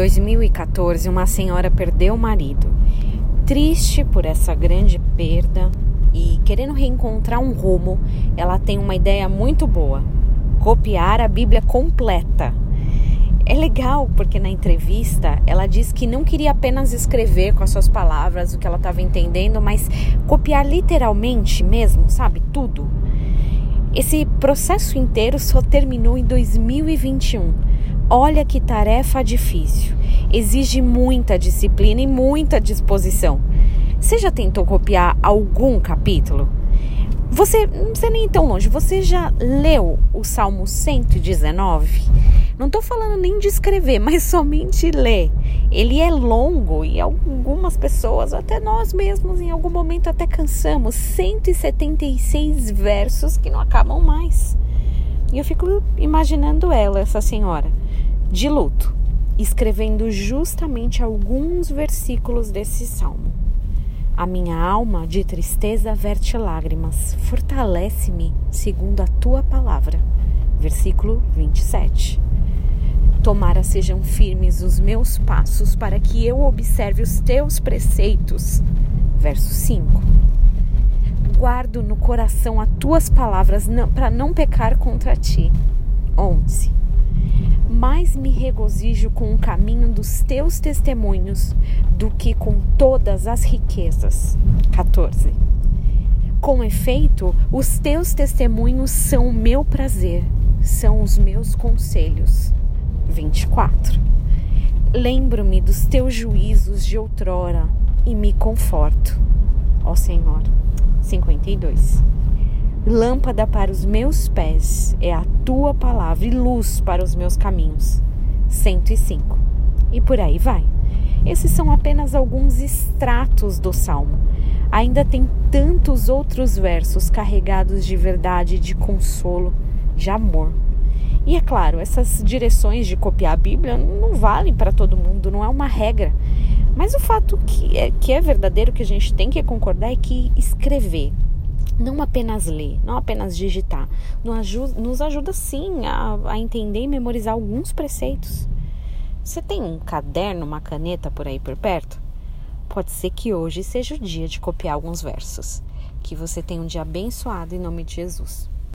2014, uma senhora perdeu o marido. Triste por essa grande perda e querendo reencontrar um rumo, ela tem uma ideia muito boa: copiar a Bíblia completa. É legal porque na entrevista ela diz que não queria apenas escrever com as suas palavras o que ela estava entendendo, mas copiar literalmente mesmo, sabe? Tudo. Esse processo inteiro só terminou em 2021. Olha que tarefa difícil. Exige muita disciplina e muita disposição. Você já tentou copiar algum capítulo? Você não sei nem tão longe. Você já leu o Salmo 119? Não estou falando nem de escrever, mas somente ler. Ele é longo e algumas pessoas, até nós mesmos, em algum momento até cansamos. 176 versos que não acabam mais. E eu fico imaginando ela, essa senhora, de luto, escrevendo justamente alguns versículos desse salmo. A minha alma de tristeza verte lágrimas, fortalece-me segundo a tua palavra. Versículo 27. Tomara sejam firmes os meus passos para que eu observe os teus preceitos. Verso 5. Guardo no coração as tuas palavras para não pecar contra ti. 11. Mais me regozijo com o caminho dos teus testemunhos do que com todas as riquezas. 14. Com efeito, os teus testemunhos são o meu prazer, são os meus conselhos. 24. Lembro-me dos teus juízos de outrora e me conforto, ó Senhor. 52. Lâmpada para os meus pés é a tua palavra e luz para os meus caminhos. 105. E por aí vai. Esses são apenas alguns extratos do salmo. Ainda tem tantos outros versos carregados de verdade, de consolo, de amor. E é claro, essas direções de copiar a Bíblia não valem para todo mundo, não é uma regra. Mas o fato que é, que é verdadeiro, que a gente tem que concordar, é que escrever, não apenas ler, não apenas digitar, nos ajuda, nos ajuda sim a, a entender e memorizar alguns preceitos. Você tem um caderno, uma caneta por aí por perto? Pode ser que hoje seja o dia de copiar alguns versos. Que você tenha um dia abençoado em nome de Jesus.